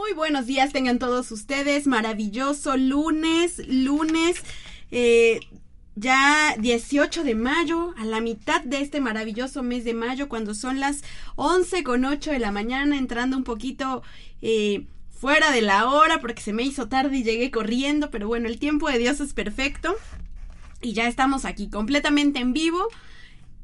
Muy buenos días tengan todos ustedes. Maravilloso lunes, lunes. Eh, ya 18 de mayo, a la mitad de este maravilloso mes de mayo, cuando son las 11 con 8 de la mañana, entrando un poquito eh, fuera de la hora porque se me hizo tarde y llegué corriendo, pero bueno, el tiempo de Dios es perfecto y ya estamos aquí completamente en vivo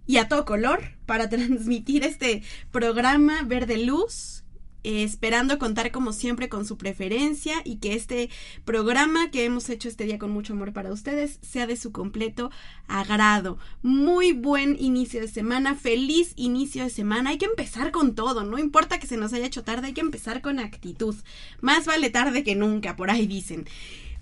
y a todo color para transmitir este programa Verde Luz esperando contar como siempre con su preferencia y que este programa que hemos hecho este día con mucho amor para ustedes sea de su completo agrado. Muy buen inicio de semana, feliz inicio de semana. Hay que empezar con todo, no importa que se nos haya hecho tarde, hay que empezar con actitud. Más vale tarde que nunca, por ahí dicen.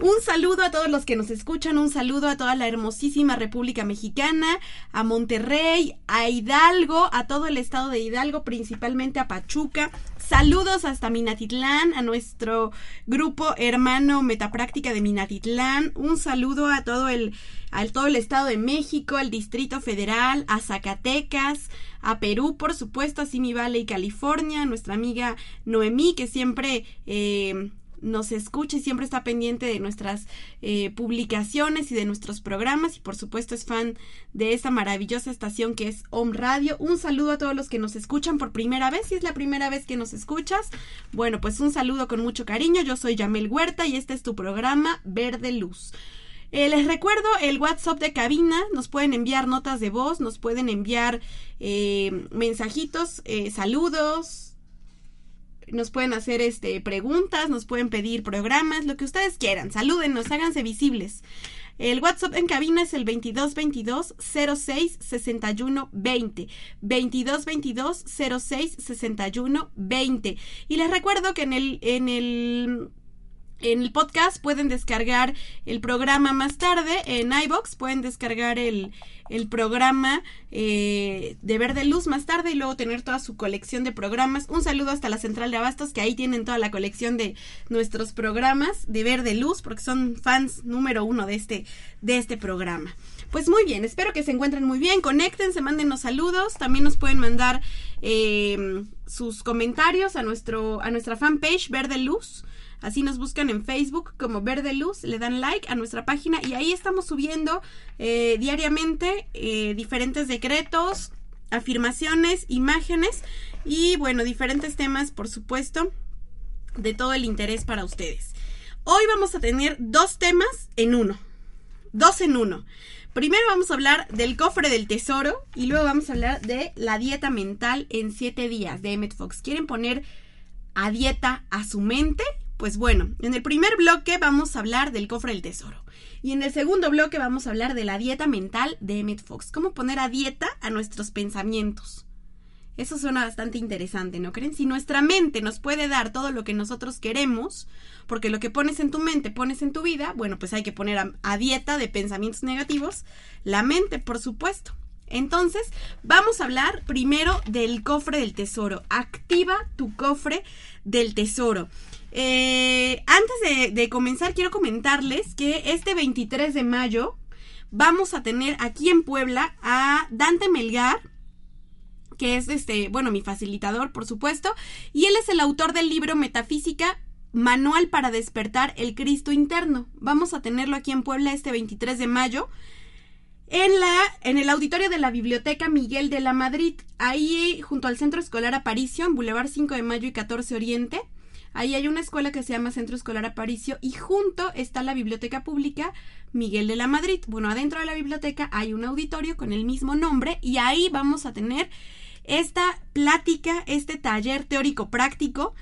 Un saludo a todos los que nos escuchan, un saludo a toda la hermosísima República Mexicana, a Monterrey, a Hidalgo, a todo el estado de Hidalgo, principalmente a Pachuca. Saludos hasta Minatitlán, a nuestro grupo hermano Metapráctica de Minatitlán. Un saludo a todo el, a todo el estado de México, al Distrito Federal, a Zacatecas, a Perú, por supuesto, a Simi Valley, California, nuestra amiga Noemí, que siempre eh, nos escucha y siempre está pendiente de nuestras eh, publicaciones y de nuestros programas y por supuesto es fan de esta maravillosa estación que es Home Radio. Un saludo a todos los que nos escuchan por primera vez. Si es la primera vez que nos escuchas, bueno, pues un saludo con mucho cariño. Yo soy Yamel Huerta y este es tu programa Verde Luz. Eh, les recuerdo el WhatsApp de cabina, nos pueden enviar notas de voz, nos pueden enviar eh, mensajitos, saludos, nos pueden hacer este preguntas, nos pueden pedir programas, lo que ustedes quieran. Salúdenos, háganse visibles. El WhatsApp en cabina es el 2222 06 61 20. 2222 06 61 20. Y les recuerdo que en el en el en el podcast pueden descargar el programa más tarde en iBox pueden descargar el, el programa eh, de Verde Luz más tarde y luego tener toda su colección de programas. Un saludo hasta la central de Abastos que ahí tienen toda la colección de nuestros programas de Verde Luz porque son fans número uno de este, de este programa. Pues muy bien, espero que se encuentren muy bien, conéctense, mándenos saludos, también nos pueden mandar eh, sus comentarios a, nuestro, a nuestra fanpage Verde Luz Así nos buscan en Facebook como Verde Luz, le dan like a nuestra página y ahí estamos subiendo eh, diariamente eh, diferentes decretos, afirmaciones, imágenes y bueno, diferentes temas, por supuesto, de todo el interés para ustedes. Hoy vamos a tener dos temas en uno. Dos en uno. Primero vamos a hablar del cofre del tesoro y luego vamos a hablar de la dieta mental en siete días de Emmett Fox. ¿Quieren poner a dieta a su mente? Pues bueno, en el primer bloque vamos a hablar del cofre del tesoro. Y en el segundo bloque vamos a hablar de la dieta mental de Emmett Fox. Cómo poner a dieta a nuestros pensamientos. Eso suena bastante interesante, ¿no creen? Si nuestra mente nos puede dar todo lo que nosotros queremos, porque lo que pones en tu mente pones en tu vida, bueno, pues hay que poner a, a dieta de pensamientos negativos la mente, por supuesto. Entonces, vamos a hablar primero del cofre del tesoro. Activa tu cofre del tesoro. Eh, antes de, comenzar, quiero comentarles que este 23 de mayo vamos a tener aquí en Puebla a Dante Melgar, que es este, bueno, mi facilitador, por supuesto, y él es el autor del libro Metafísica Manual para despertar el Cristo interno. Vamos a tenerlo aquí en Puebla este 23 de mayo. En, la, en el auditorio de la Biblioteca Miguel de la Madrid, ahí junto al Centro Escolar Aparicio, en Boulevard 5 de Mayo y 14 Oriente. Ahí hay una escuela que se llama Centro Escolar Aparicio y junto está la Biblioteca Pública Miguel de la Madrid. Bueno, adentro de la biblioteca hay un auditorio con el mismo nombre y ahí vamos a tener esta plática, este taller teórico práctico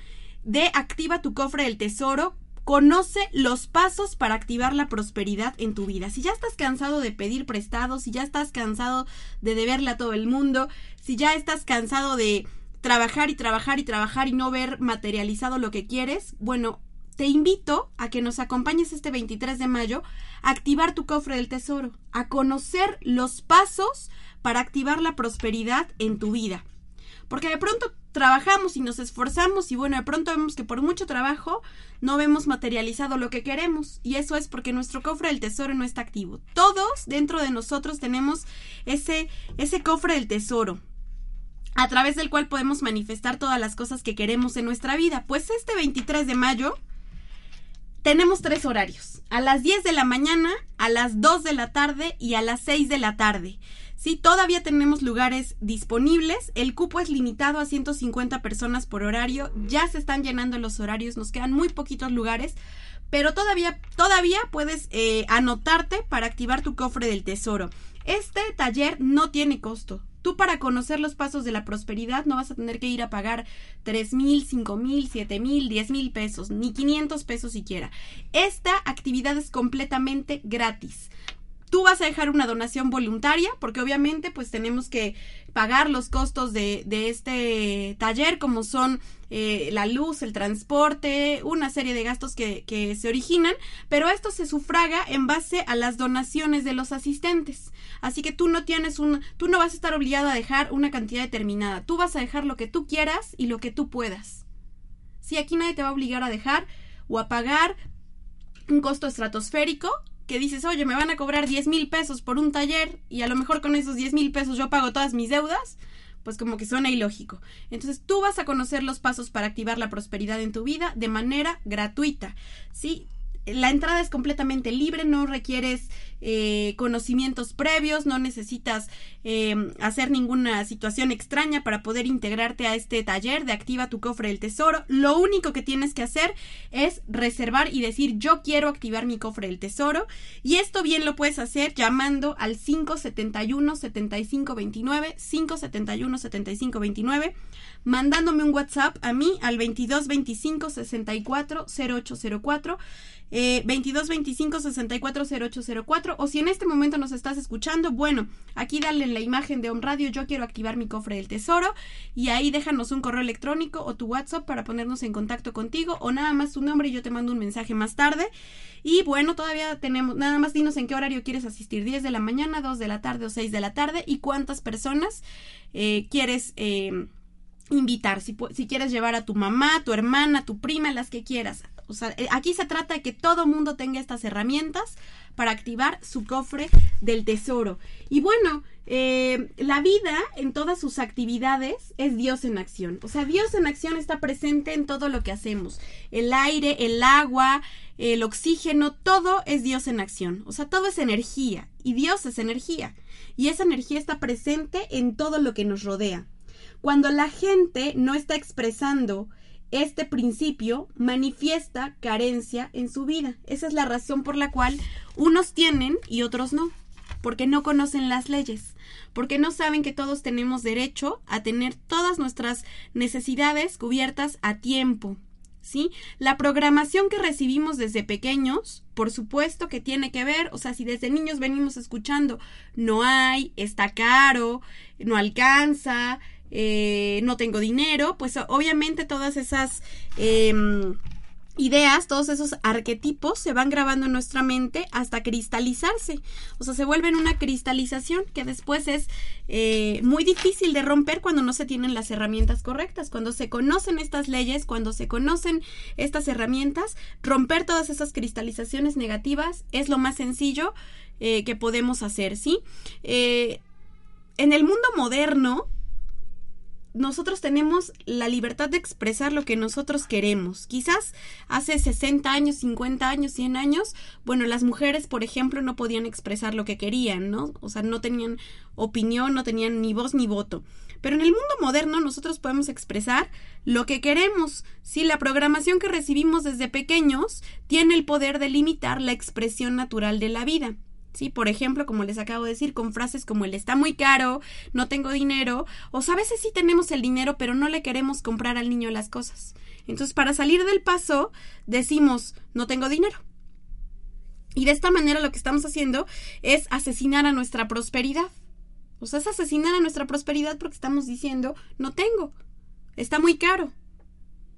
de Activa tu cofre del tesoro. Conoce los pasos para activar la prosperidad en tu vida. Si ya estás cansado de pedir prestados, si ya estás cansado de deberle a todo el mundo, si ya estás cansado de trabajar y trabajar y trabajar y no ver materializado lo que quieres, bueno, te invito a que nos acompañes este 23 de mayo a activar tu cofre del tesoro, a conocer los pasos para activar la prosperidad en tu vida. Porque de pronto trabajamos y nos esforzamos y bueno, de pronto vemos que por mucho trabajo no vemos materializado lo que queremos y eso es porque nuestro cofre del tesoro no está activo. Todos dentro de nosotros tenemos ese ese cofre del tesoro a través del cual podemos manifestar todas las cosas que queremos en nuestra vida. Pues este 23 de mayo tenemos tres horarios, a las 10 de la mañana, a las 2 de la tarde y a las 6 de la tarde. Sí, todavía tenemos lugares disponibles. El cupo es limitado a 150 personas por horario. Ya se están llenando los horarios, nos quedan muy poquitos lugares. Pero todavía, todavía puedes eh, anotarte para activar tu cofre del tesoro. Este taller no tiene costo. Tú para conocer los pasos de la prosperidad no vas a tener que ir a pagar tres mil, cinco mil, siete mil, diez mil pesos, ni 500 pesos siquiera. Esta actividad es completamente gratis. Tú vas a dejar una donación voluntaria porque obviamente pues tenemos que pagar los costos de, de este taller como son eh, la luz, el transporte, una serie de gastos que, se originan, pero esto se sufraga en base a las donaciones de los asistentes. Así que tú no tienes un, tú no vas a estar obligado a dejar una cantidad determinada. Tú vas a dejar lo que tú quieras y lo que tú puedas. Si aquí nadie te va a obligar a dejar o a pagar un costo estratosférico que dices, oye, me van a cobrar 10 mil pesos por un taller y a lo mejor con esos 10 mil pesos yo pago todas mis deudas, pues como que suena ilógico. Entonces tú vas a conocer los pasos para activar la prosperidad en tu vida de manera gratuita. ¿sí? La entrada es completamente libre, no requieres eh, conocimientos previos, no necesitas em, hacer ninguna situación extraña para poder integrarte a este taller de Activa tu cofre del tesoro. Lo único que tienes que hacer es reservar y decir yo quiero activar mi cofre del tesoro y esto bien lo puedes hacer llamando al 571 7529 571 7529 mandándome un WhatsApp a mí al 2225 64 0804 eh, 22 25 64 0804 o si en este momento nos estás escuchando, bueno, aquí dale en la imagen de Home Radio, yo quiero activar mi cofre del tesoro y ahí déjanos un correo electrónico o tu WhatsApp para ponernos en contacto contigo o nada más tu nombre y yo te mando un mensaje más tarde. Y bueno, todavía tenemos, nada más dinos en qué horario quieres asistir, 10 de la mañana, 2 de la tarde o 6 de la tarde y cuántas personas eh, quieres... Eh, invitar, si, si quieres llevar a tu mamá, tu hermana, tu prima, las que quieras. O sea, eh, aquí se trata de que todo mundo tenga estas herramientas para activar su cofre del tesoro. Y bueno, eh, la vida en todas sus actividades es Dios en acción. O sea, Dios en acción está presente en todo lo que hacemos. El aire, el agua, el oxígeno, todo es Dios en acción. O sea, todo es energía y Dios es energía. Y esa energía está presente en todo lo que nos rodea. Cuando la gente no está expresando este principio, manifiesta carencia en su vida. Esa es la razón por la cual unos tienen y otros no, porque no conocen las leyes, porque no saben que todos tenemos derecho a tener todas nuestras necesidades cubiertas a tiempo. ¿Sí? La programación que recibimos desde pequeños, por supuesto que tiene que ver, o sea, si desde niños venimos escuchando no hay, está caro, no alcanza, eh, no tengo dinero, pues obviamente todas esas em, ideas, todos esos arquetipos se van grabando en nuestra mente hasta cristalizarse. O sea, se vuelven una cristalización que después es eh, muy difícil de romper cuando no se tienen las herramientas correctas. Cuando se conocen estas leyes, cuando se conocen estas herramientas, romper todas esas cristalizaciones negativas es lo más sencillo eh, que podemos hacer, ¿sí? en el mundo moderno, nosotros tenemos la libertad de expresar lo que nosotros queremos. Quizás hace 60 años, 50 años, 100 años, bueno, las mujeres, por ejemplo, no podían expresar lo que querían, ¿no? O sea, no tenían opinión, no tenían ni voz ni voto. Pero en el mundo moderno nosotros podemos expresar lo que queremos. Si la programación que recibimos desde pequeños tiene el poder de limitar la expresión natural de la vida. ¿Sí? Por ejemplo, como les acabo de decir, con frases como el está muy caro, no tengo dinero, o a veces sí tenemos el dinero, pero no le queremos comprar al niño las cosas. Entonces, para salir del paso, decimos, no tengo dinero. Y de esta manera lo que estamos haciendo es asesinar a nuestra prosperidad. O sea, es asesinar a nuestra prosperidad porque estamos diciendo, no tengo, está muy caro.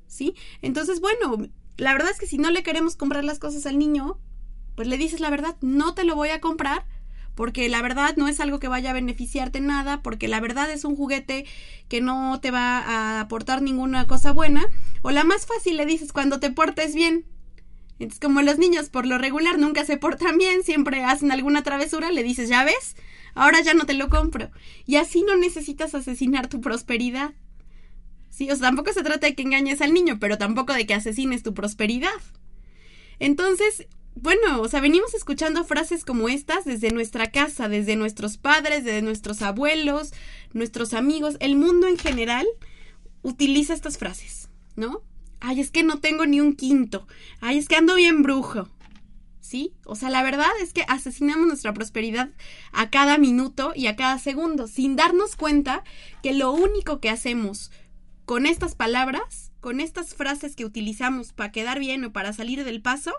¿Sí? Entonces, bueno, la verdad es que si no le queremos comprar las cosas al niño, pues le dices la verdad, no te lo voy a comprar porque la verdad no es algo que vaya a beneficiarte nada, porque la verdad es un juguete que no te va a aportar ninguna cosa buena, o la más fácil le dices cuando te portes bien. Entonces, como los niños por lo regular nunca se portan bien, siempre hacen alguna travesura, le dices, ya ves, ahora ya no te lo compro. Y así no necesitas asesinar tu prosperidad. Sí, o sea, tampoco se trata de que engañes al niño, pero tampoco de que asesines tu prosperidad. Entonces, bueno, o sea, venimos escuchando frases como estas desde nuestra casa, desde nuestros padres, desde nuestros abuelos, nuestros amigos, el mundo en general utiliza estas frases, ¿no? Ay, es que no tengo ni un quinto. Ay, es que ando bien brujo. ¿Sí? O sea, la verdad es que asesinamos nuestra prosperidad a cada minuto y a cada segundo, sin darnos cuenta que lo único que hacemos con estas palabras, con estas frases que utilizamos para quedar bien o para salir del paso,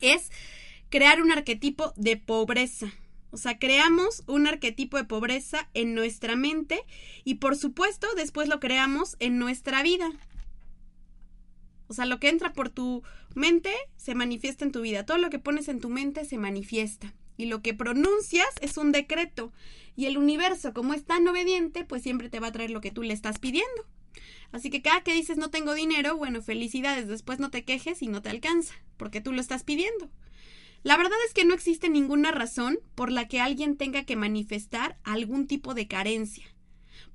es crear un arquetipo de pobreza. O sea, creamos un arquetipo de pobreza en nuestra mente y por supuesto después lo creamos en nuestra vida. O sea, lo que entra por tu mente se manifiesta en tu vida. Todo lo que pones en tu mente se manifiesta. Y lo que pronuncias es un decreto. Y el universo, como es tan obediente, pues siempre te va a traer lo que tú le estás pidiendo. Así que cada que dices no tengo dinero, bueno, felicidades, después no te quejes y no te alcanza, porque tú lo estás pidiendo. La verdad es que no existe ninguna razón por la que alguien tenga que manifestar algún tipo de carencia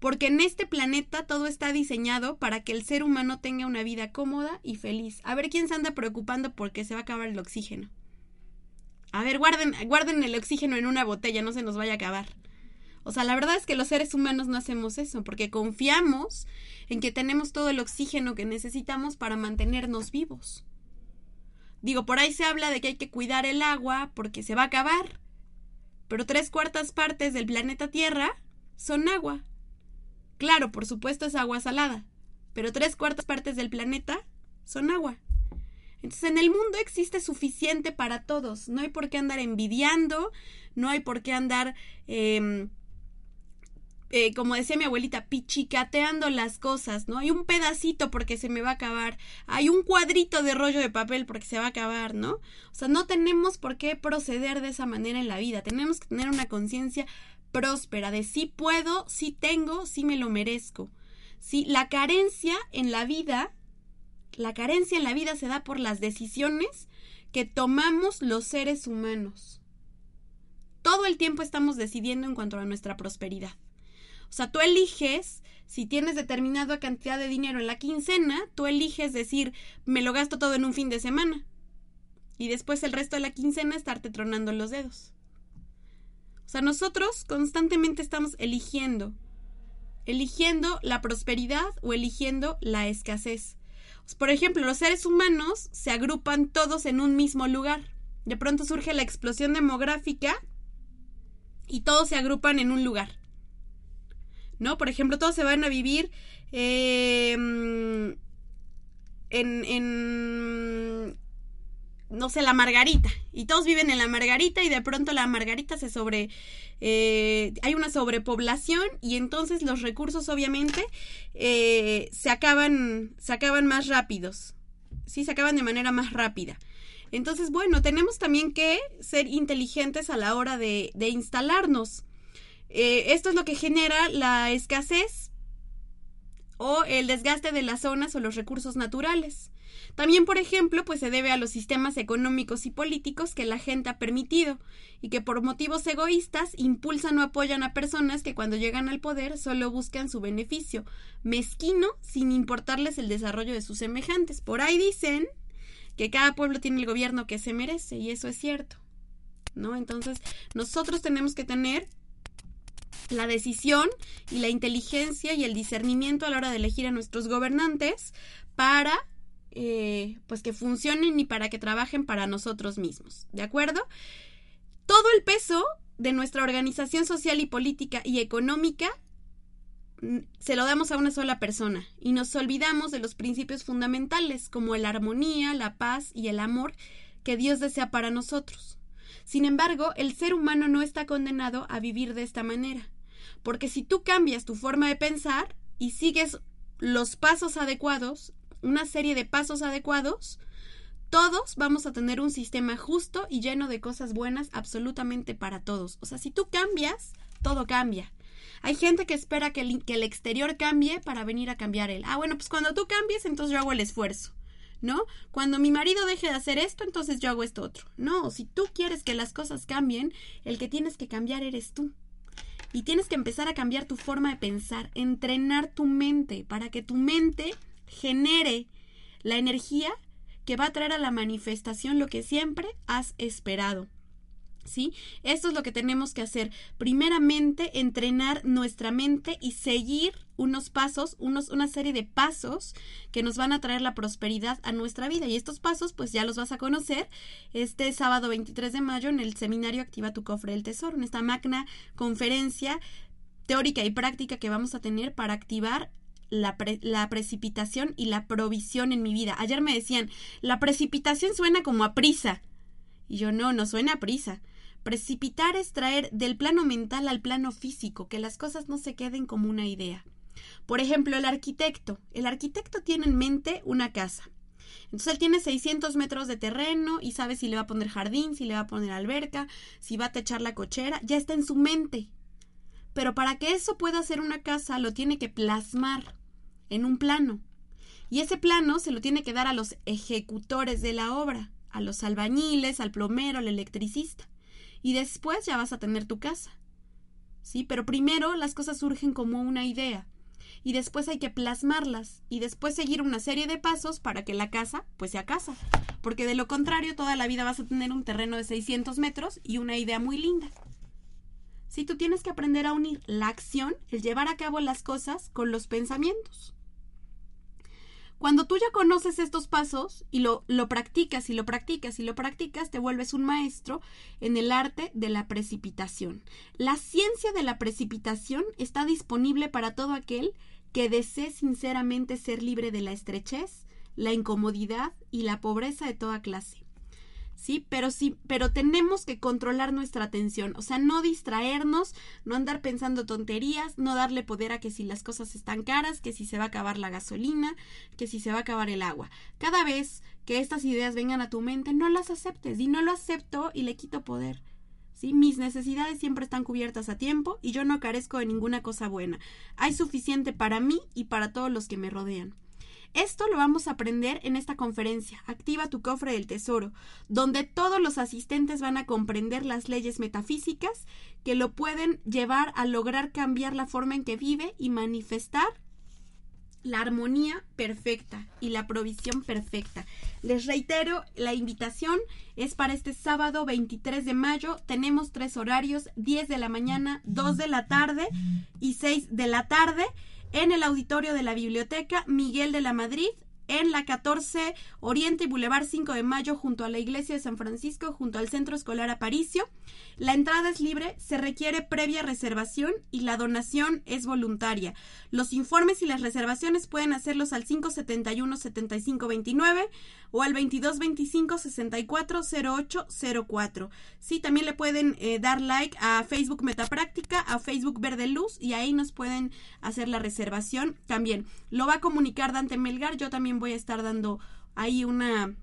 porque en este planeta todo está diseñado para que el ser humano tenga una vida cómoda y feliz. A ver quién se anda preocupando porque se va a acabar el oxígeno. A ver, guarden, guarden el oxígeno en una botella, no se nos vaya a acabar. O sea, la verdad es que los seres humanos no hacemos eso, porque confiamos en que tenemos todo el oxígeno que necesitamos para mantenernos vivos. Digo, por ahí se habla de que hay que cuidar el agua porque se va a acabar. Pero tres cuartas partes del planeta Tierra son agua. Claro, por supuesto es agua salada, pero tres cuartas partes del planeta son agua. Entonces en el mundo existe suficiente para todos. No hay por qué andar envidiando, no hay por qué andar, em, eh, como decía mi abuelita, pichicateando las cosas, ¿no? Hay un pedacito porque se me va a acabar, hay un cuadrito de rollo de papel porque se va a acabar, ¿no? O sea, no tenemos por qué proceder de esa manera en la vida. Tenemos que tener una conciencia próspera, de sí puedo, sí tengo, sí me lo merezco. Sí, la carencia en la vida, la carencia en la vida se da por las decisiones que tomamos los seres humanos. Todo el tiempo estamos decidiendo en cuanto a nuestra prosperidad. O sea, tú eliges, si tienes determinada cantidad de dinero en la quincena, tú eliges decir, me lo gasto todo en un fin de semana. Y después el resto de la quincena estarte tronando los dedos. O sea, nosotros constantemente estamos eligiendo, eligiendo la prosperidad o eligiendo la escasez. Por ejemplo, los seres humanos se agrupan todos en un mismo lugar. De pronto surge la explosión demográfica y todos se agrupan en un lugar. ¿No? Por ejemplo, todos se van a vivir em, en, en, no sé, la margarita. Y todos viven en la margarita y de pronto la margarita se sobre... Eh, hay una sobrepoblación y entonces los recursos obviamente eh, se, acaban, se acaban más rápidos. Sí, se acaban de manera más rápida. Entonces, bueno, tenemos también que ser inteligentes a la hora de, de instalarnos. Eh, esto es lo que genera la escasez o el desgaste de las zonas o los recursos naturales. También, por ejemplo, pues se debe a los sistemas económicos y políticos que la gente ha permitido y que por motivos egoístas impulsan o apoyan a personas que cuando llegan al poder solo buscan su beneficio, mezquino sin importarles el desarrollo de sus semejantes. Por ahí dicen que cada pueblo tiene el gobierno que se merece y eso es cierto. ¿No? Entonces, nosotros tenemos que tener la decisión y la inteligencia y el discernimiento a la hora de elegir a nuestros gobernantes para eh, pues que funcionen y para que trabajen para nosotros mismos. ¿De acuerdo? Todo el peso de nuestra organización social y política y económica mm, se lo damos a una sola persona y nos olvidamos de los principios fundamentales como la armonía, la paz y el amor que Dios desea para nosotros. Sin embargo, el ser humano no está condenado a vivir de esta manera, porque si tú cambias tu forma de pensar y sigues los pasos adecuados, una serie de pasos adecuados, todos vamos a tener un sistema justo y lleno de cosas buenas absolutamente para todos. O sea, si tú cambias, todo cambia. Hay gente que espera que el, que el exterior cambie para venir a cambiar él. Ah, bueno, pues cuando tú cambies, entonces yo hago el esfuerzo. ¿no? Cuando mi marido deje de hacer esto, entonces yo hago esto otro. No, si tú quieres que las cosas cambien, el que tienes que cambiar eres tú. Y tienes que empezar a cambiar tu forma de pensar, entrenar tu mente para que tu mente genere la energía que va a traer a la manifestación lo que siempre has esperado. ¿Sí? Esto es lo que tenemos que hacer. Primeramente, entrenar nuestra mente y seguir unos pasos, unos, una serie de pasos que nos van a traer la prosperidad a nuestra vida. Y estos pasos, pues ya los vas a conocer este sábado 23 de mayo en el seminario Activa tu cofre del tesoro, en esta magna conferencia teórica y práctica que vamos a tener para activar la, la, precipitación y la provisión en mi vida. Ayer me decían, la precipitación suena como a prisa. Y yo no, no suena a prisa. Precipitar es traer del plano mental al plano físico, que las cosas no se queden como una idea. Por ejemplo, el arquitecto. El arquitecto tiene en mente una casa. Entonces él tiene 600 metros de terreno y sabe si le va a poner jardín, si le va a poner alberca, si va a techar la cochera, ya está en su mente. Pero para que eso pueda ser una casa lo tiene que plasmar en un plano. Y ese plano se lo tiene que dar a los ejecutores de la obra, a los albañiles, al plomero, al electricista y después ya vas a tener tu casa. ¿Sí? Pero primero las cosas surgen como una idea y después hay que plasmarlas y después seguir una serie de pasos para que la casa pues sea casa. Porque de lo contrario toda la vida vas a tener un terreno de 600 metros y una idea muy linda. Si tú tienes que aprender a unir la acción, el llevar a cabo las cosas con los pensamientos. Cuando tú ya conoces estos pasos y lo, lo, practicas y lo practicas y lo practicas, te vuelves un maestro en el arte de la precipitación. La ciencia de la precipitación está disponible para todo aquel que desee sinceramente ser libre de la estrechez, la incomodidad y la pobreza de toda clase. ¿Sí? Pero sí, pero tenemos que controlar nuestra atención, o sea, no distraernos, no andar pensando tonterías, no darle poder a que si las cosas están caras, que si se va a acabar la gasolina, que si se va a acabar el agua. Cada vez que estas ideas vengan a tu mente, no las aceptes, y no lo acepto y le quito poder. Mis necesidades siempre están cubiertas a tiempo y yo no carezco de ninguna cosa buena. Hay suficiente para mí y para todos los que me rodean. Esto lo vamos a aprender en esta conferencia, Activa tu cofre del tesoro, donde todos los asistentes van a comprender las leyes metafísicas que lo pueden llevar a lograr cambiar la forma en que vive y manifestar la armonía perfecta y la provisión perfecta. Les reitero, la invitación es para este sábado 23 de mayo. Tenemos tres horarios, 10 de la mañana, 2 de la tarde y 6 de la tarde en el auditorio de la Biblioteca Miguel de la Madrid, en la 14 Oriente y Boulevard 5 de Mayo, junto a la Iglesia de San Francisco, junto al Centro Escolar Aparicio. La entrada es libre, se requiere previa reservación y la donación es voluntaria. Los informes y las reservaciones pueden hacerlos al 571-7529 o al 2225-640804. Sí, también le pueden eh, dar like a Facebook Metapráctica, a Facebook Verde Luz y ahí nos pueden hacer la reservación también. Lo va a comunicar Dante Melgar, yo también voy a estar dando ahí una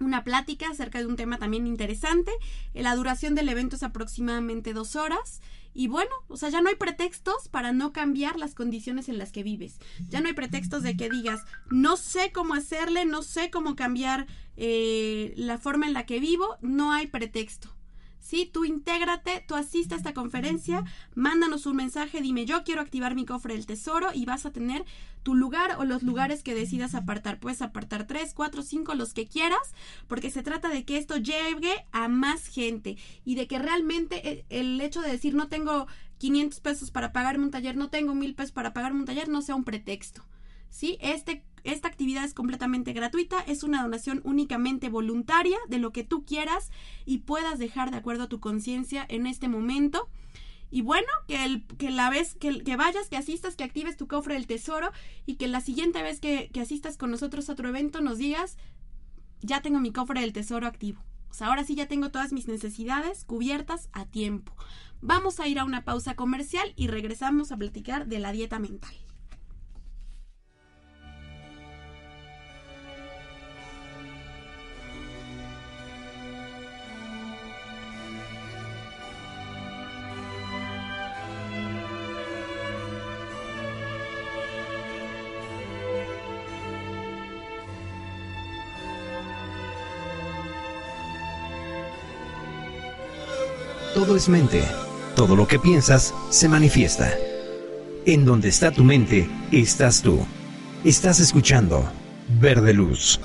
una plática acerca de un tema también interesante. La duración del evento es aproximadamente dos horas. Y bueno, o sea, ya no hay pretextos para no cambiar las condiciones en las que vives. Ya no hay pretextos de que digas, no sé cómo hacerle, no sé cómo cambiar eh, la forma en la que vivo. No hay pretexto. ¿Sí? Tú intégrate, tú asiste a esta conferencia, mándanos un mensaje, dime yo quiero activar mi cofre del tesoro y vas a tener tu lugar o los lugares que decidas apartar. Puedes apartar tres, cuatro, cinco, los que quieras, porque se trata de que esto llegue a más gente y de que realmente eh, el hecho de decir no tengo 500 pesos para pagarme un taller, no tengo mil pesos para pagarme un taller, no sea un pretexto. ¿Sí? Este esta actividad es completamente gratuita, es una donación únicamente voluntaria de lo que tú quieras y puedas dejar de acuerdo a tu conciencia en este momento. Y bueno, que, la vez que, que, vayas, que asistas, que actives tu cofre del tesoro y que la siguiente vez que, que asistas con nosotros a otro evento nos digas, ya tengo mi cofre del tesoro activo. O sea, ahora sí ya tengo todas mis necesidades cubiertas a tiempo. Vamos a ir a una pausa comercial y regresamos a platicar de la dieta mental. Todo es mente. Todo lo que piensas se manifiesta. En donde está tu mente, estás tú. Estás escuchando Verde Luz.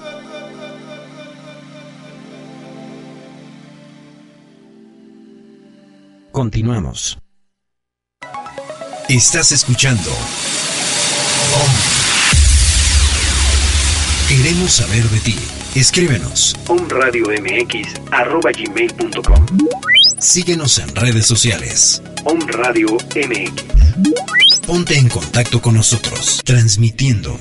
Continuamos. Estás escuchando. Queremos saber de ti. Escríbenos. omradiomx.com Síguenos en redes sociales. Om Radio MX. Ponte en contacto con nosotros, transmitiendo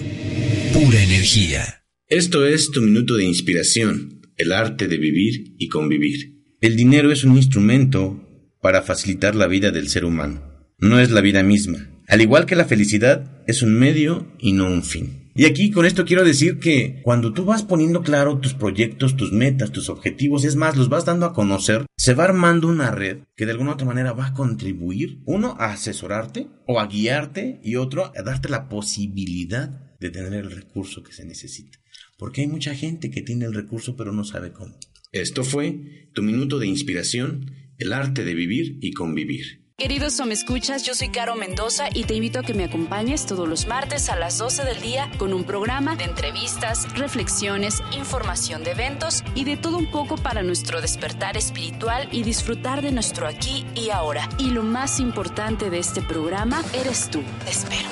pura energía. Esto es tu minuto de inspiración, el arte de vivir y convivir. El dinero es un instrumento para facilitar la vida del ser humano. No es la vida misma. Al igual que la felicidad, es un medio y no un fin. Y aquí con esto quiero decir que cuando tú vas poniendo claro tus proyectos, tus metas, tus objetivos, es más, los vas dando a conocer, se va armando una red que de alguna u otra manera va a contribuir, uno, a asesorarte o a guiarte y otro, a darte la posibilidad de tener el recurso que se necesita. Porque hay mucha gente que tiene el recurso pero no sabe cómo. Esto fue tu minuto de inspiración, el arte de vivir y convivir. Queridos me escuchas, yo soy Caro Mendoza y te invito a que me acompañes todos los martes a las 12 del día con un programa de entrevistas, reflexiones, información de eventos y de todo un poco para nuestro despertar espiritual y disfrutar de nuestro aquí y ahora. Y lo más importante de este programa eres tú. Te espero.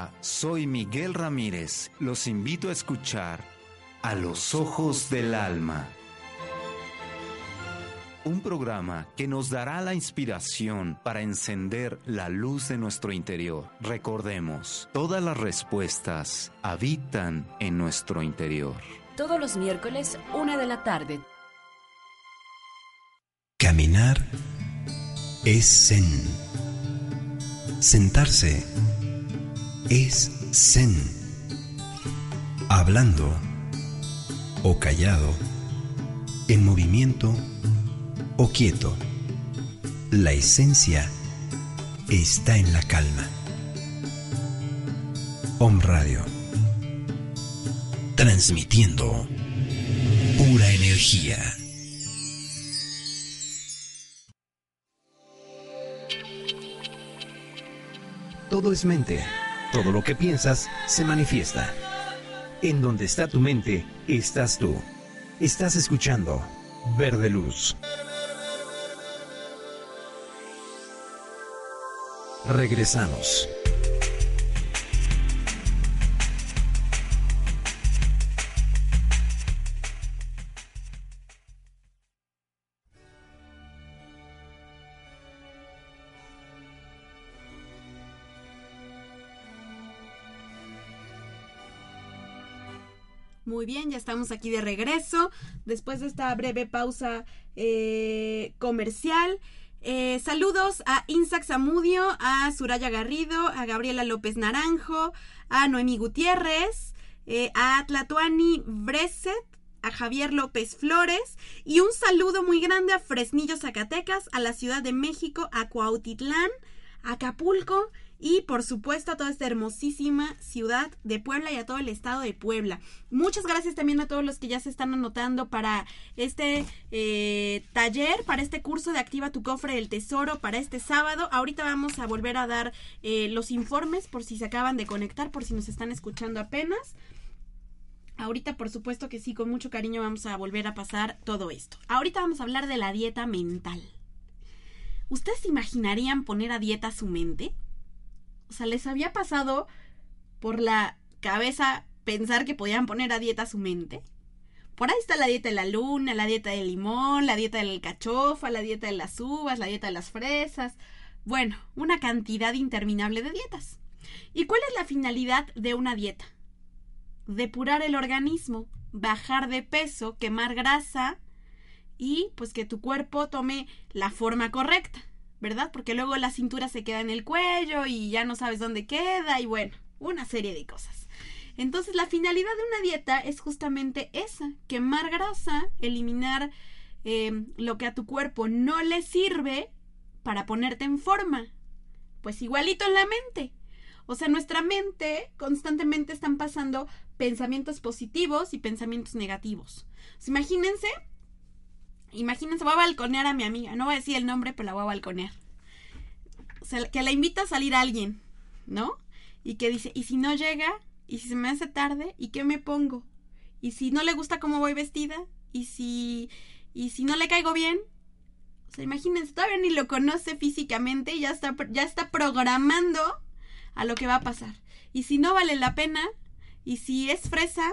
Hola, soy Miguel Ramírez. Los invito a escuchar A los Ojos del Alma. Un programa que nos dará la inspiración para encender la luz de nuestro interior. Recordemos, todas las respuestas habitan en nuestro interior. Todos los miércoles, una de la tarde. Caminar es zen. Sentarse es zen. Hablando o callado, en movimiento o quieto. La esencia está en la calma. Om Radio. Transmitiendo pura energía. Todo es mente. Todo lo que piensas se manifiesta. En donde está tu mente, estás tú. Estás escuchando Verde Luz. Regresamos. Muy bien, ya estamos aquí de regreso después de esta breve pausa eh, comercial. Eh, saludos a Insac Zamudio, a Suraya Garrido, a Gabriela López Naranjo, a Noemí Gutiérrez, eh, a Tlatuani Breset, a Javier López Flores y un saludo muy grande a Fresnillo, Zacatecas, a la Ciudad de México, a Cuautitlán, a Acapulco y por supuesto a toda esta hermosísima ciudad de Puebla y a todo el estado de Puebla. Muchas gracias también a todos los que ya se están anotando para este eh, taller, para este curso de Activa tu cofre del tesoro, para este sábado. Ahorita vamos a volver a dar eh, los informes por si se acaban de conectar, por si nos están escuchando apenas. Ahorita, por supuesto que sí, con mucho cariño vamos a volver a pasar todo esto. Ahorita vamos a hablar de la dieta mental. ¿Ustedes imaginarían poner a dieta su mente? O sea, les había pasado por la cabeza pensar que podían poner a dieta su mente. Por ahí está la dieta de la luna, la dieta del limón, la dieta del cachofa, la dieta de las uvas, la dieta de las fresas. Bueno, una cantidad interminable de dietas. ¿Y cuál es la finalidad de una dieta? Depurar el organismo, bajar de peso, quemar grasa y pues que tu cuerpo tome la forma correcta. ¿Verdad? Porque luego la cintura se queda en el cuello y ya no sabes dónde queda y bueno, una serie de cosas. Entonces la finalidad de una dieta es justamente esa, quemar grasa, eliminar em, lo que a tu cuerpo no le sirve para ponerte en forma. Pues igualito en la mente. O sea, nuestra mente constantemente están pasando pensamientos positivos y pensamientos negativos. imagínense, imagínense, voy a balconear a mi amiga, no voy a decir el nombre, pero la voy a balconear. O sea, que la invita a salir alguien, ¿no? Y que dice, ¿y si no llega? ¿Y si se me hace tarde? ¿Y qué me pongo? ¿Y si no le gusta cómo voy vestida? ¿Y si, y si no le caigo bien? O sea, imagínense, todavía ni lo conoce físicamente y ya está, ya está programando a lo que va a pasar. Y si no vale la pena, y si es fresa,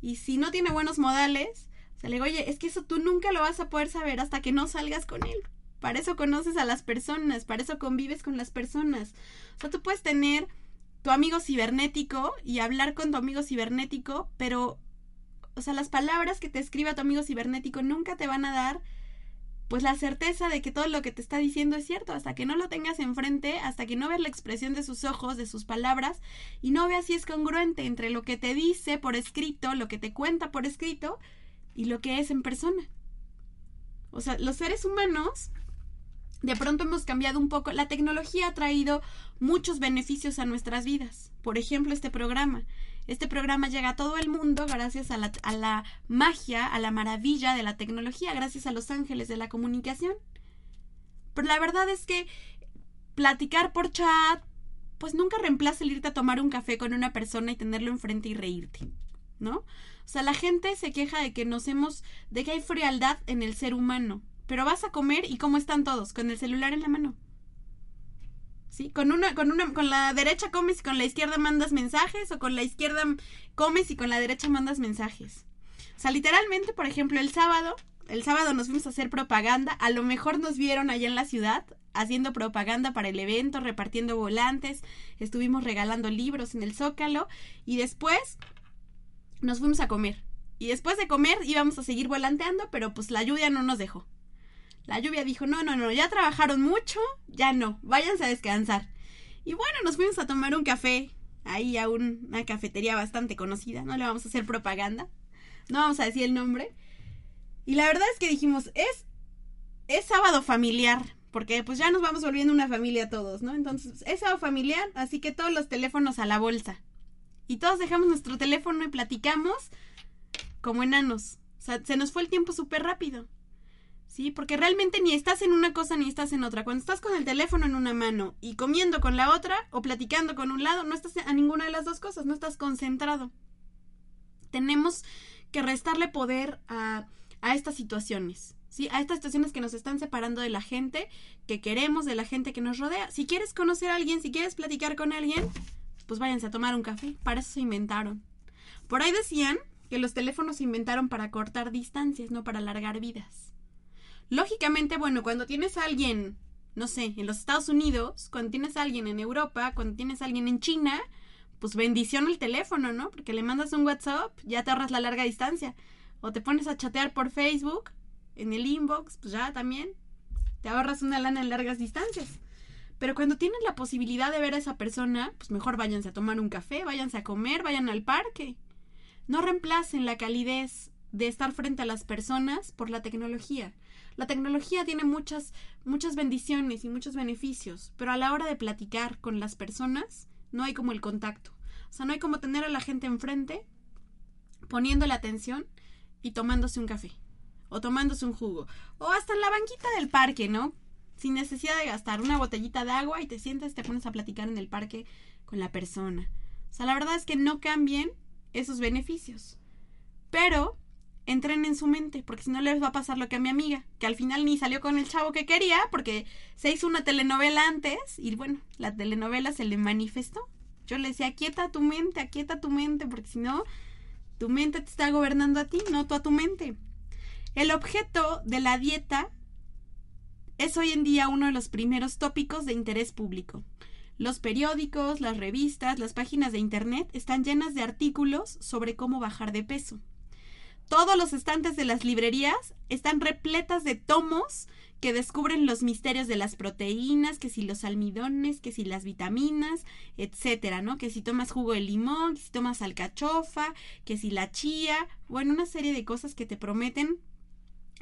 y si no tiene buenos modales, sea, le digo, oye, es que eso tú nunca lo vas a poder saber hasta que no salgas con él. Para eso conoces a las personas, para eso convives con las personas. O sea, tú puedes tener tu amigo cibernético y hablar con tu amigo cibernético, pero, o sea, las palabras que te escribe tu amigo cibernético nunca te van a dar pues la certeza de que todo lo que te está diciendo es cierto, hasta que no lo tengas enfrente, hasta que no veas la expresión de sus ojos, de sus palabras, y no veas si es congruente entre lo que te dice por escrito, lo que te cuenta por escrito, y lo que es en persona. O sea, los seres humanos de pronto hemos cambiado un poco. La tecnología ha traído muchos beneficios a nuestras vidas. Por ejemplo, este programa. Este programa llega a todo el mundo gracias a la, a la magia, a la maravilla de la tecnología, gracias a los ángeles de la comunicación. Pero la verdad es que platicar por chat, pues nunca reemplaza el irte a tomar un café con una persona y tenerlo enfrente y reírte, ¿no? O sea, la gente se queja de que nos hemos, de que hay frialdad en el ser humano, pero vas a comer y cómo están todos, con el celular en la mano. ¿Sí? Con una, con una, con la derecha comes y con la izquierda mandas mensajes, o con la izquierda comes y con la derecha mandas mensajes. O sea, literalmente, por ejemplo, el sábado, el sábado nos fuimos a hacer propaganda, a lo mejor nos vieron allá en la ciudad haciendo propaganda para el evento, repartiendo volantes, estuvimos regalando libros en el Zócalo y después nos fuimos a comer. Y después de comer íbamos a seguir volanteando, pero pues la lluvia no nos dejó. La lluvia dijo, no, no, no, ya trabajaron mucho, ya no, váyanse a descansar. Y bueno, nos fuimos a tomar un café ahí a una cafetería bastante conocida, no le vamos a hacer propaganda, no vamos a decir el nombre. Y la verdad es que dijimos, es, es sábado familiar, porque pues ya nos vamos volviendo una familia todos, ¿no? Entonces, es sábado familiar, así que todos los teléfonos a la bolsa. Y todos dejamos nuestro teléfono y platicamos como enanos. Se nos fue el tiempo súper rápido. ¿sí? Porque realmente ni estás en una cosa ni estás en otra. Cuando estás con el teléfono en una mano y comiendo con la otra o platicando con un lado, no estás a ninguna de las dos cosas, no estás concentrado. Tenemos que restarle poder a, a estas situaciones. ¿Sí? A estas situaciones que nos están separando de la gente que queremos, de la gente que nos rodea. Si quieres conocer a alguien, si quieres platicar con alguien, pues váyanse a tomar un café. Para eso se inventaron. Por ahí decían que los teléfonos se inventaron para cortar distancias, no para alargar vidas. Lógicamente, bueno, cuando tienes a alguien, no sé, en los Estados Unidos, cuando tienes a alguien en Europa, cuando tienes a alguien en China, pues bendición el teléfono, ¿no? Porque le mandas un WhatsApp, ya te ahorras la larga distancia. O te pones a chatear por Facebook, en el inbox, pues ya también te ahorras una lana en largas distancias. Pero cuando tienes la posibilidad de ver a esa persona, pues mejor váyanse a tomar un café, váyanse a comer, vayan al parque. No reemplacen la calidez de estar frente a las personas por la tecnología. La tecnología tiene muchas, muchas bendiciones y muchos beneficios, pero a la hora de platicar con las personas no hay como el contacto. O sea, no hay como tener a la gente enfrente, poniéndole atención y tomándose un café, o tomándose un jugo, o hasta en la banquita del parque, ¿no? Sin necesidad de gastar una botellita de agua y te sientas y te pones a platicar en el parque con la persona. O sea, la verdad es que no cambien esos beneficios. Pero entren en su mente, porque si no les va a pasar lo que a mi amiga, que al final ni salió con el chavo que quería, porque se hizo una telenovela antes, y bueno, la telenovela se le manifestó. Yo le decía, aquieta tu mente, aquieta tu mente, porque si no, tu mente te está gobernando a ti, no tú a tu mente. El objeto de la dieta es hoy en día uno de los primeros tópicos de interés público. Los periódicos, las revistas, las páginas de Internet están llenas de artículos sobre cómo bajar de peso. Todos los estantes de las librerías están repletas de tomos que descubren los misterios de las proteínas, que si los almidones, que si las vitaminas, etcétera, ¿no? Que si tomas jugo de limón, que si tomas alcachofa, que si la chía, bueno, una serie de cosas que te prometen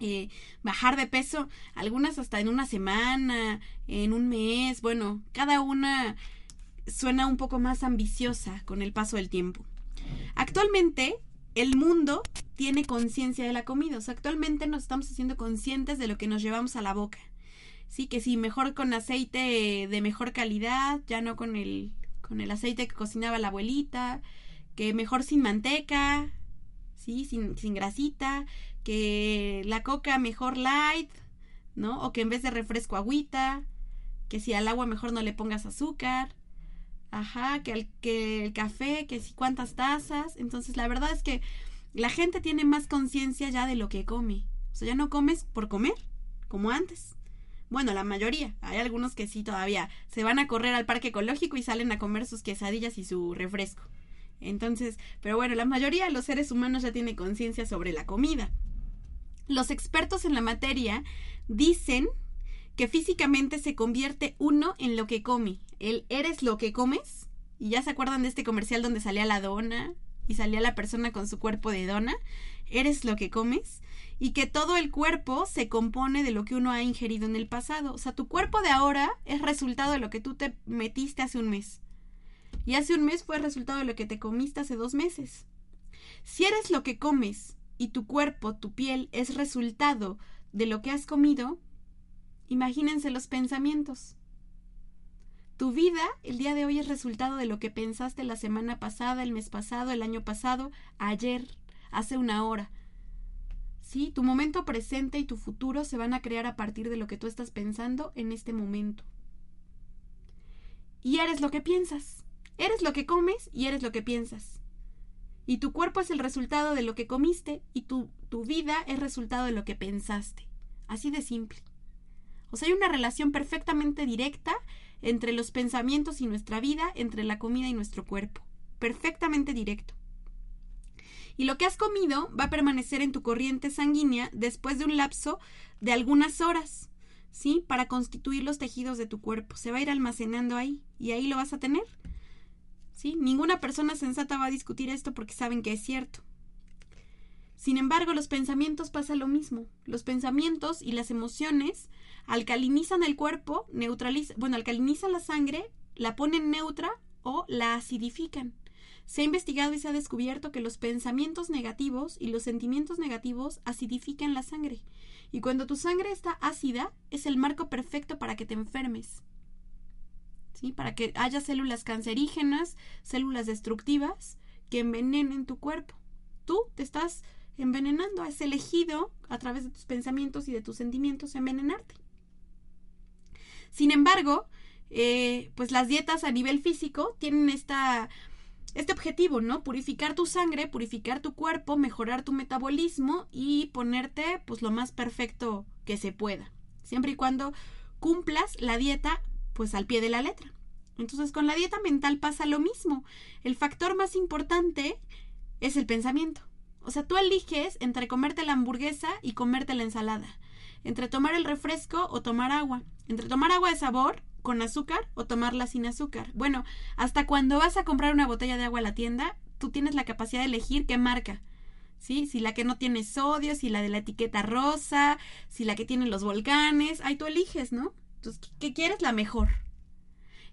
eh, bajar de peso, algunas hasta en una semana, en un mes, bueno, cada una suena un poco más ambiciosa con el paso del tiempo. Actualmente, el mundo tiene conciencia de la comida. O sea, actualmente nos estamos haciendo conscientes de lo que nos llevamos a la boca. Sí, que sí, mejor con aceite de mejor calidad, ya no con el, con el aceite que cocinaba la abuelita, que mejor sin manteca, sí, sin, sin grasita, que la coca mejor light, ¿no? O que en vez de refresco agüita, que si al agua mejor no le pongas azúcar, ajá, que el, que el café, que si cuántas tazas. Entonces, la verdad es que la gente tiene más conciencia ya de lo que come. O sea, ya no comes por comer, como antes. Bueno, la mayoría. Hay algunos que sí todavía se van a correr al parque ecológico y salen a comer sus quesadillas y su refresco. Entonces, pero bueno, la mayoría de los seres humanos ya tiene conciencia sobre la comida. Los expertos en la materia dicen que físicamente se convierte uno en lo que come. El eres lo que comes. Y ya se acuerdan de este comercial donde salía la dona y salía la persona con su cuerpo de dona. Eres lo que comes. Y que todo el cuerpo se compone de lo que uno ha ingerido en el pasado. O sea, tu cuerpo de ahora es resultado de lo que tú te metiste hace un mes. Y hace un mes fue resultado de lo que te comiste hace dos meses. Si eres lo que comes y tu cuerpo, tu piel, es resultado de lo que has comido, imagínense los pensamientos. Tu vida el día de hoy es resultado de lo que pensaste la semana pasada, el mes pasado, el año pasado, ayer, hace una hora. Sí, tu momento presente y tu futuro se van a crear a partir de lo que tú estás pensando en este momento. Y eres lo que piensas. Eres lo que comes y eres lo que piensas. Y tu cuerpo es el resultado de lo que comiste y tu, tu vida es resultado de lo que pensaste. Así de simple. O sea, hay una relación perfectamente directa entre los pensamientos y nuestra vida, entre la comida y nuestro cuerpo. Perfectamente directo. Y lo que has comido va a permanecer en tu corriente sanguínea después de un lapso de algunas horas, ¿sí? Para constituir los tejidos de tu cuerpo. Se va a ir almacenando ahí y ahí lo vas a tener. Ninguna persona sensata va a discutir esto porque saben que es cierto. Sin embargo, los pensamientos pasa lo mismo. Los pensamientos y las emociones alcalinizan el cuerpo, neutralizan, bueno, alcalinizan la sangre, la ponen neutra o la acidifican. Se ha investigado y se ha descubierto que los pensamientos negativos y los sentimientos negativos acidifican la sangre. Y cuando tu sangre está ácida, es el marco perfecto para que te enfermes. Para que haya células cancerígenas, células destructivas que envenenen tu cuerpo. Tú te estás envenenando, has elegido a través de tus pensamientos y de tus sentimientos envenenarte. Sin embargo, eh, pues las dietas a nivel físico tienen esta, este objetivo, ¿no? Purificar tu sangre, purificar tu cuerpo, mejorar tu metabolismo y ponerte pues lo más perfecto que se pueda. Siempre y cuando cumplas la dieta pues al pie de la letra. Entonces con la dieta mental pasa lo mismo. El factor más importante es el pensamiento. O sea, tú eliges entre comerte la hamburguesa y comerte la ensalada entre tomar el refresco o tomar agua, entre tomar agua de sabor con azúcar o tomarla sin azúcar. Bueno, hasta cuando vas a comprar una botella de agua a la tienda, tú tienes la capacidad de elegir qué marca. ¿Sí? Si la que no tiene sodio, si la de la etiqueta rosa, si la que tiene los volcanes, ahí tú eliges, ¿no? Entonces, ¿qué quieres? La mejor.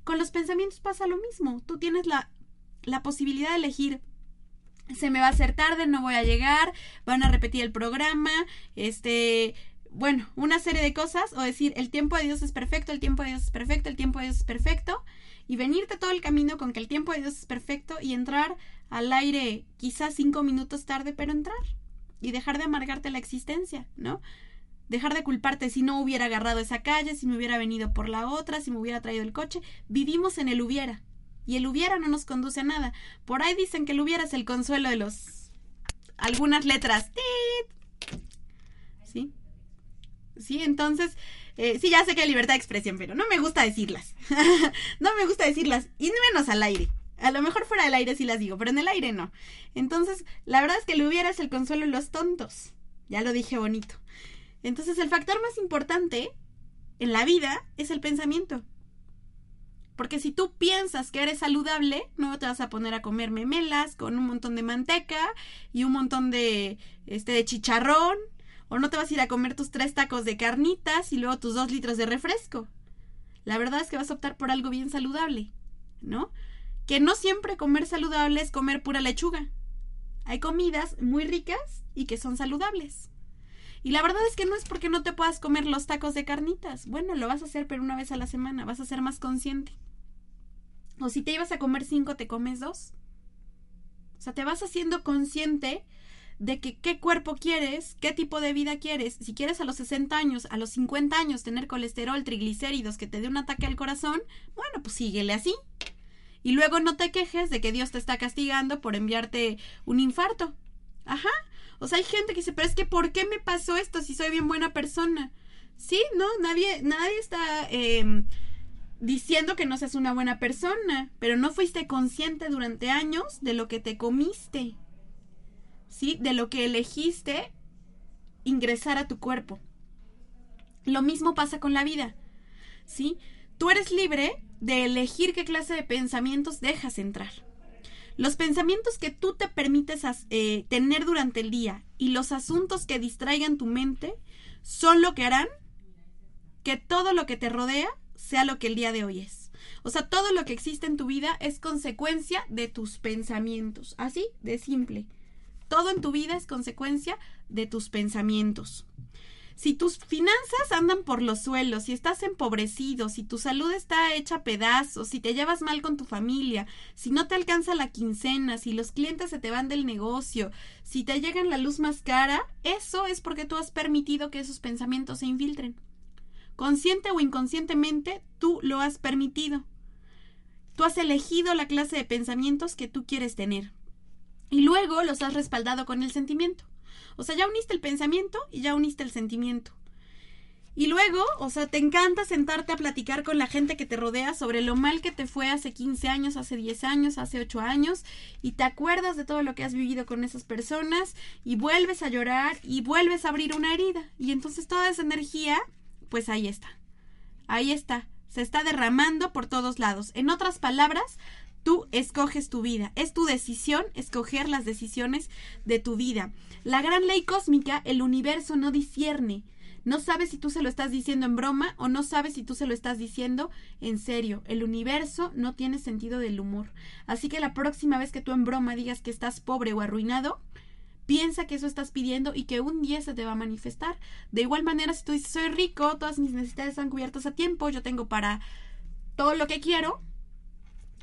Con los pensamientos pasa lo mismo. Tú tienes la, la posibilidad de elegir se me va a hacer tarde, no voy a llegar, van a repetir el programa, este, bueno, una serie de cosas o decir el tiempo de Dios es perfecto, el tiempo de Dios es perfecto, el tiempo de Dios es perfecto y venirte todo el camino con que el tiempo de Dios es perfecto y entrar al aire quizás cinco minutos tarde, pero entrar y dejar de amargarte la existencia, ¿no? Dejar de culparte si no hubiera agarrado esa calle, si me hubiera venido por la otra, si me hubiera traído el coche. Vivimos en el hubiera y el hubiera no nos conduce a nada. Por ahí dicen que el hubiera es el consuelo de los algunas letras. ¿Sí? ¿sí? Entonces, eh, sí, ya sé que hay libertad de expresión, pero no me gusta decirlas. no me gusta decirlas, y menos al aire. A lo mejor fuera del aire sí las digo, pero en el aire no. Entonces, la verdad es que le hubiera es el consuelo de los tontos. Ya lo dije bonito. Entonces, el factor más importante en la vida es el pensamiento. Porque si tú piensas que eres saludable, no te vas a poner a comer memelas con un montón de manteca y un montón de, este, de chicharrón o no te vas a ir a comer tus tres tacos de carnitas y luego tus dos litros de refresco. La verdad es que vas a optar por algo bien saludable. ¿no? Que no siempre comer saludable es comer pura lechuga. Hay comidas muy ricas y que son saludables. Y la verdad es que no es porque no te puedas comer los tacos de carnitas. Bueno, lo vas a hacer pero una vez a la semana, vas a ser más consciente. O si te ibas a comer cinco, te comes dos. O sea, te vas haciendo consciente de que qué cuerpo quieres, qué tipo de vida quieres. Si quieres a los 60 años, a los 50 años tener colesterol, triglicéridos, que te dé un ataque al corazón, bueno, pues síguele así. Y luego no te quejes de que Dios te está castigando por enviarte un infarto. Ajá. O sea, hay gente que dice, pero es que ¿por qué me pasó esto si soy bien buena persona? Sí, no, nadie, nadie está eh, diciendo que no seas una buena persona, pero no fuiste consciente durante años de lo que te comiste. ¿Sí? De lo que elegiste ingresar a tu cuerpo. Lo mismo pasa con la vida. ¿Sí? Tú eres libre de elegir qué clase de pensamientos dejas entrar. Los pensamientos que tú te permites eh, tener durante el día y los asuntos que distraigan tu mente son lo que harán que todo lo que te rodea sea lo que el día de hoy es. O sea, todo lo que existe en tu vida es consecuencia de tus pensamientos. Así de simple. Todo en tu vida es consecuencia de tus pensamientos. Si tus finanzas andan por los suelos, si estás empobrecido, si tu salud está hecha pedazos, si te llevas mal con tu familia, si no te alcanza la quincena, si los clientes se te van del negocio, si te llegan la luz más cara, eso es porque tú has permitido que esos pensamientos se infiltren. Consciente o inconscientemente, tú lo has permitido. Tú has elegido la clase de pensamientos que tú quieres tener. Y luego los has respaldado con el sentimiento. O sea, ya uniste el pensamiento y ya uniste el sentimiento. Y luego, o sea, te encanta sentarte a platicar con la gente que te rodea sobre lo mal que te fue hace 15 años, hace 10 años, hace 8 años, y te acuerdas de todo lo que has vivido con esas personas, y vuelves a llorar, y vuelves a abrir una herida. Y entonces toda esa energía, pues ahí está. Ahí está. Se está derramando por todos lados. En otras palabras, Tú escoges tu vida. Es tu decisión escoger las decisiones de tu vida. La gran ley cósmica, el universo no discierne. No sabe si tú se lo estás diciendo en broma o no sabe si tú se lo estás diciendo en serio. El universo no tiene sentido del humor. Así que la próxima vez que tú en broma digas que estás pobre o arruinado, piensa que eso estás pidiendo y que un día se te va a manifestar. De igual manera, si tú dices soy rico, todas mis necesidades están cubiertas a tiempo, yo tengo para todo lo que quiero,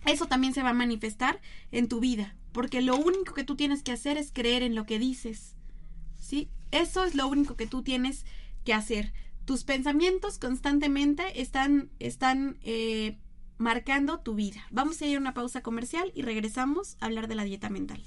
eso también se va a manifestar en tu vida, porque lo único que tú tienes que hacer es creer en lo que dices. ¿Sí? Eso es lo único que tú tienes que hacer. Tus pensamientos constantemente están, están eh, marcando tu vida. Vamos a ir a una pausa comercial y regresamos a hablar de la dieta mental.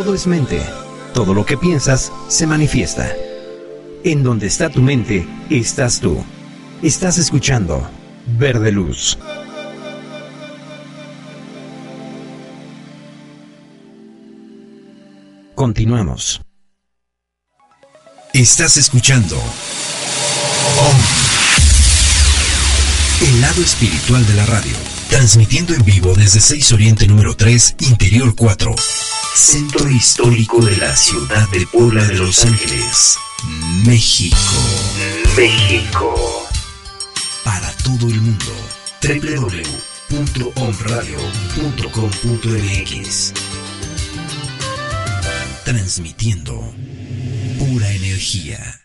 Todo es mente. Todo lo que piensas se manifiesta. En donde está tu mente, estás tú. Estás escuchando Verde Luz. Continuamos. Estás escuchando El lado espiritual de la radio. Transmitiendo en vivo desde 6 Oriente número 3, Interior 4. Centro Histórico de la Ciudad de Puebla de Los Ángeles, México. México. Para todo el mundo. www.omradio.com.mx Transmitiendo pura energía.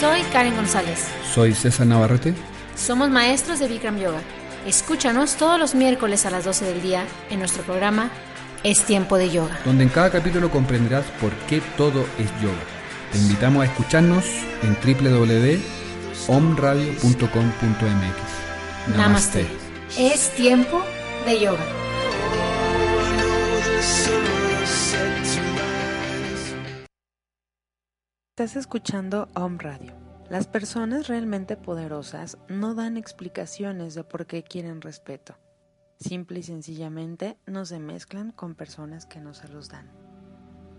Soy Karen González. Soy César Navarrete. Somos maestros de Bikram Yoga. Escúchanos todos los miércoles a las 12 del día en nuestro programa Es Tiempo de Yoga. Donde en cada capítulo comprenderás por qué todo es yoga. Te invitamos a escucharnos en www.omradio.com.mx. Namaste. Es Tiempo de Yoga. Estás escuchando Om Radio. Las personas realmente poderosas no dan explicaciones de por qué quieren respeto. Simple y sencillamente no se mezclan con personas que no se los dan.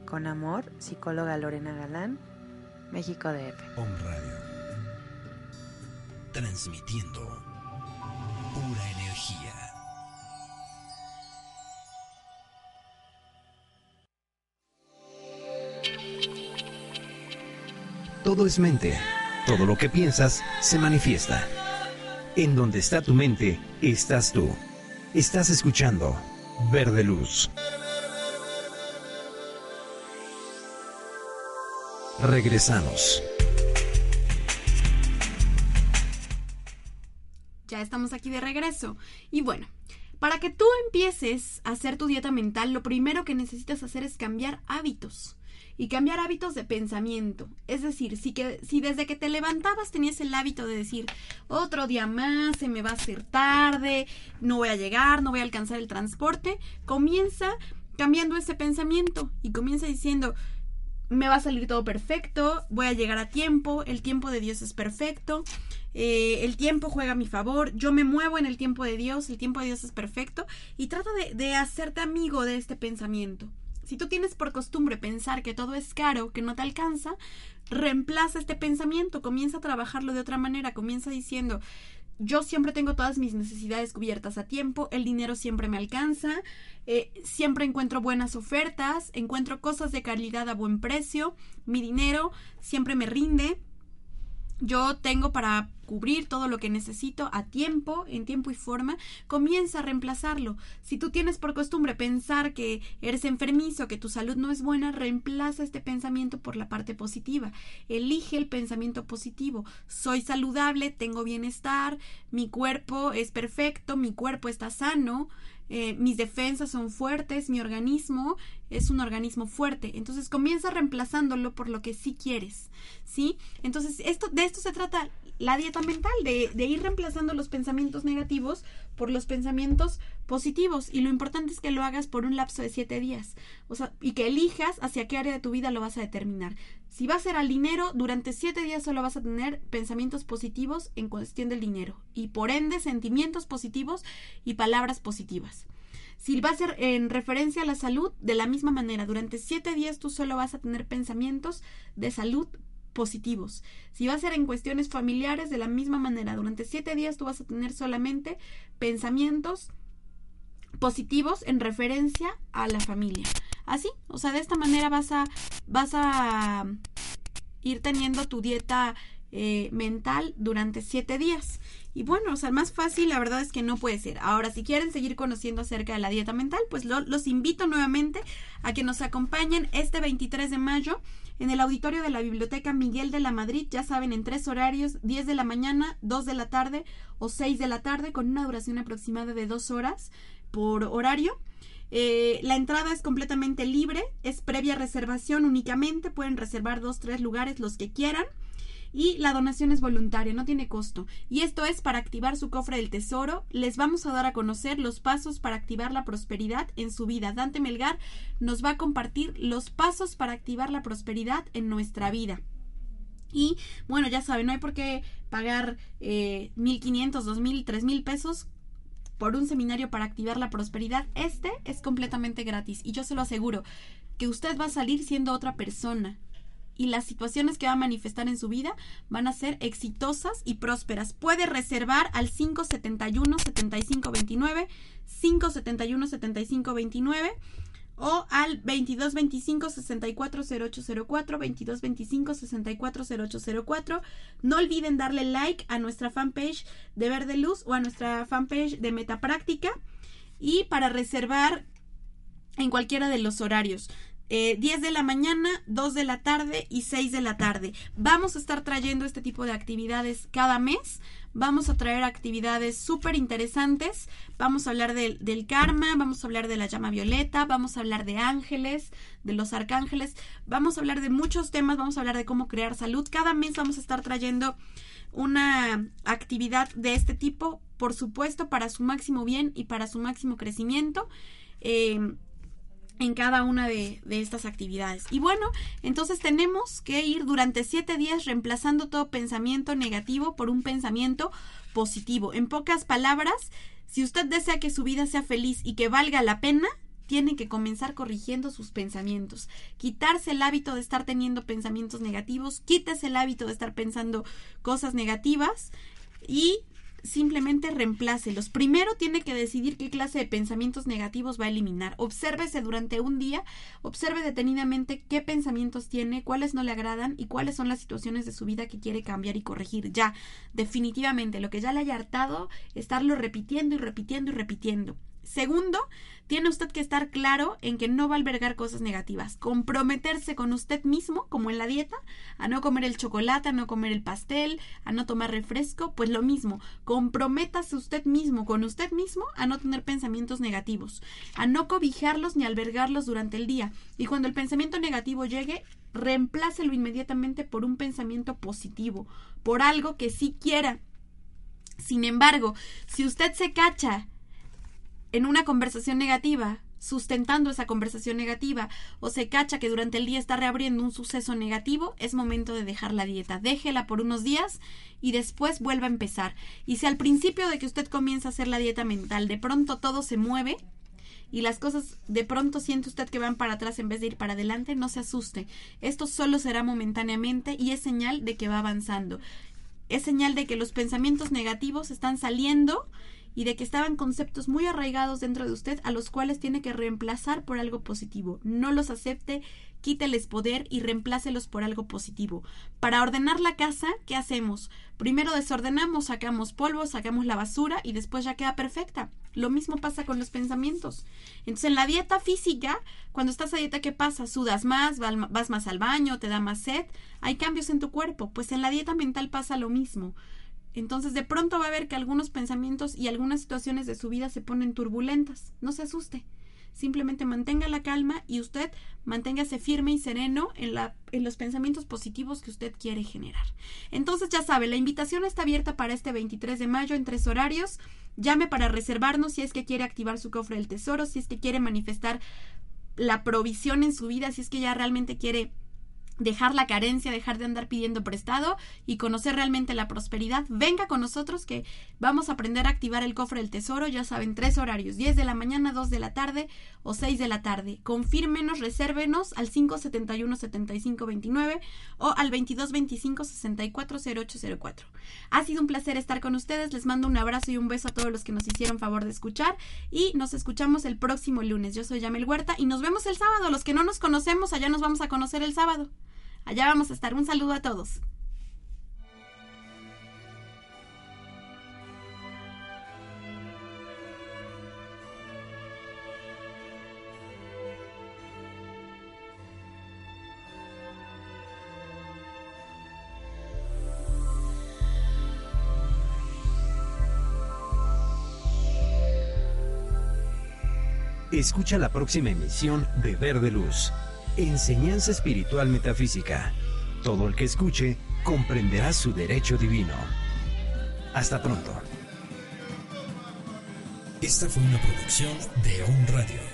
Con amor, psicóloga Lorena Galán, México DF. Om Radio. Transmitiendo pura energía. Todo es mente. Todo lo que piensas se manifiesta. En donde está tu mente, estás tú. Estás escuchando Verde Luz. Regresamos. Ya estamos aquí de regreso. Y bueno, para que tú empieces a hacer tu dieta mental, lo primero que necesitas hacer es cambiar hábitos. Y cambiar hábitos de pensamiento. Es decir, si, que, si desde que te levantabas tenías el hábito de decir, otro día más, se me va a hacer tarde, no voy a llegar, no voy a alcanzar el transporte, comienza cambiando ese pensamiento y comienza diciendo, me va a salir todo perfecto, voy a llegar a tiempo, el tiempo de Dios es perfecto, eh, el tiempo juega a mi favor, yo me muevo en el tiempo de Dios, el tiempo de Dios es perfecto y trata de, de hacerte amigo de este pensamiento. Si tú tienes por costumbre pensar que todo es caro, que no te alcanza, reemplaza este pensamiento, comienza a trabajarlo de otra manera, comienza diciendo, yo siempre tengo todas mis necesidades cubiertas a tiempo, el dinero siempre me alcanza, eh, siempre encuentro buenas ofertas, encuentro cosas de calidad a buen precio, mi dinero siempre me rinde, yo tengo para cubrir todo lo que necesito a tiempo, en tiempo y forma, comienza a reemplazarlo. Si tú tienes por costumbre pensar que eres enfermizo, que tu salud no es buena, reemplaza este pensamiento por la parte positiva. Elige el pensamiento positivo. Soy saludable, tengo bienestar, mi cuerpo es perfecto, mi cuerpo está sano, eh, mis defensas son fuertes, mi organismo es un organismo fuerte. Entonces comienza reemplazándolo por lo que sí quieres, ¿sí? Entonces esto, de esto se trata la dieta mental, de, ir reemplazando los pensamientos negativos por los pensamientos positivos. Y lo importante es que lo hagas por un lapso de siete días. O sea, y que elijas hacia qué área de tu vida lo vas a determinar. Si va a ser al dinero, durante siete días solo vas a tener pensamientos positivos en cuestión del dinero. Y por ende, sentimientos positivos y palabras positivas. Si va a ser en referencia a la salud, de la misma manera, durante siete días tú solo vas a tener pensamientos de salud positivos. Si va a ser en cuestiones familiares, de la misma manera, durante siete días tú vas a tener solamente pensamientos positivos en referencia a la familia. Así, o sea, de esta manera vas a, vas a ir teniendo tu dieta eh, mental durante siete días. Y bueno, o sea, más fácil la verdad es que no puede ser. Ahora, si quieren seguir conociendo acerca de la dieta mental, pues los invito nuevamente a que nos acompañen este 23 de mayo en el auditorio de la Biblioteca Miguel de la Madrid, ya saben, en tres horarios, 10 de la mañana, 2 de la tarde o 6 de la tarde, con una duración aproximada de dos horas por horario. Eh, la entrada es completamente libre, es previa reservación únicamente, pueden reservar dos, tres lugares, los que quieran. Y la donación es voluntaria, no tiene costo. Y esto es para activar su cofre del tesoro. Les vamos a dar a conocer los pasos para activar la prosperidad en su vida. Dante Melgar nos va a compartir los pasos para activar la prosperidad en nuestra vida. Y bueno, ya saben, no hay por qué pagar eh, 1.500, 2.000, 3.000 pesos por un seminario para activar la prosperidad. Este es completamente gratis y yo se lo aseguro que usted va a salir siendo otra persona y las situaciones que va a manifestar en su vida van a ser exitosas y prósperas. Puede reservar al 571 7529, 571 7529 o al 2225 640804 2225 640804 no olviden darle like a nuestra fanpage de Verde Luz o a nuestra fanpage de Metapráctica. Y para reservar en cualquiera de los horarios 10 eh, de la mañana, 2 de la tarde y 6 de la tarde. Vamos a estar trayendo este tipo de actividades cada mes. Vamos a traer actividades súper interesantes. Vamos a hablar del karma, vamos a hablar de la llama violeta, vamos a hablar de ángeles, de los arcángeles, vamos a hablar de muchos temas, vamos a hablar de cómo crear salud. Cada mes vamos a estar trayendo una actividad de este tipo, por supuesto, para su máximo bien y para su máximo crecimiento. Eh, en cada una de, estas actividades. Y bueno, entonces tenemos que ir durante siete días reemplazando todo pensamiento negativo por un pensamiento positivo. En pocas palabras, si usted desea que su vida sea feliz y que valga la pena, tiene que comenzar corrigiendo sus pensamientos, quitarse el hábito de estar teniendo pensamientos negativos, quítese el hábito de estar pensando cosas negativas y simplemente reemplácelos. Primero tiene que decidir qué clase de pensamientos negativos va a eliminar. Obsérvese durante un día, observe detenidamente qué pensamientos tiene, cuáles no le agradan y cuáles son las situaciones de su vida que quiere cambiar y corregir. Ya, definitivamente, lo que ya le haya hartado, estarlo repitiendo y repitiendo y repitiendo. Segundo, tiene usted que estar claro en que no va a albergar cosas negativas. Comprometerse con usted mismo, como en la dieta, a no comer el chocolate, a no comer el pastel, a no tomar refresco, pues lo mismo. Comprométase usted mismo con usted mismo a no tener pensamientos negativos, a no cobijarlos ni albergarlos durante el día. Y cuando el pensamiento negativo llegue, reemplácelo inmediatamente por un pensamiento positivo, por algo que sí quiera. Sin embargo, si usted se cacha en una conversación negativa, sustentando esa conversación negativa, o se cacha que durante el día está reabriendo un suceso negativo, es momento de dejar la dieta. Déjela por unos días y después vuelva a empezar. Y si al principio de que usted comienza a hacer la dieta mental, de pronto todo se mueve, y las cosas de pronto siente usted que van para atrás en vez de ir para adelante, no se asuste. Esto solo será momentáneamente y es señal de que va avanzando. Es señal de que los pensamientos negativos están saliendo y de que estaban conceptos muy arraigados dentro de usted a los cuales tiene que reemplazar por algo positivo. No los acepte, quíteles poder y reemplácelos por algo positivo. Para ordenar la casa, ¿qué hacemos? Primero desordenamos, sacamos polvo, sacamos la basura y después ya queda perfecta. Lo mismo pasa con los pensamientos. Entonces, en la dieta física, cuando estás a dieta, ¿qué pasa? Sudas más, vas más al baño, te da más sed, hay cambios en tu cuerpo. Pues en la dieta mental pasa lo mismo. Entonces de pronto va a ver que algunos pensamientos y algunas situaciones de su vida se ponen turbulentas. No se asuste. Simplemente mantenga la calma y usted manténgase firme y sereno en, la, en los pensamientos positivos que usted quiere generar. Entonces ya sabe, la invitación está abierta para este 23 de mayo en tres horarios. Llame para reservarnos si es que quiere activar su cofre del tesoro, si es que quiere manifestar la provisión en su vida, si es que ya realmente quiere dejar la carencia, dejar de andar pidiendo prestado y conocer realmente la prosperidad, venga con nosotros que vamos a aprender a activar el cofre del tesoro, ya saben, tres horarios, 10 de la mañana, 2 de la tarde o 6 de la tarde. Confírmenos, resérvenos al 571-7529 o al 2225-640804. Ha sido un placer estar con ustedes, les mando un abrazo y un beso a todos los que nos hicieron favor de escuchar y nos escuchamos el próximo lunes. Yo soy Yamel Huerta y nos vemos el sábado, los que no nos conocemos, allá nos vamos a conocer el sábado. Allá vamos a estar. Un saludo a todos. Escucha la próxima emisión de Verde Luz Enseñanza Espiritual Metafísica. Todo el que escuche comprenderá su derecho divino. Hasta pronto. Esta fue una producción de On Radio.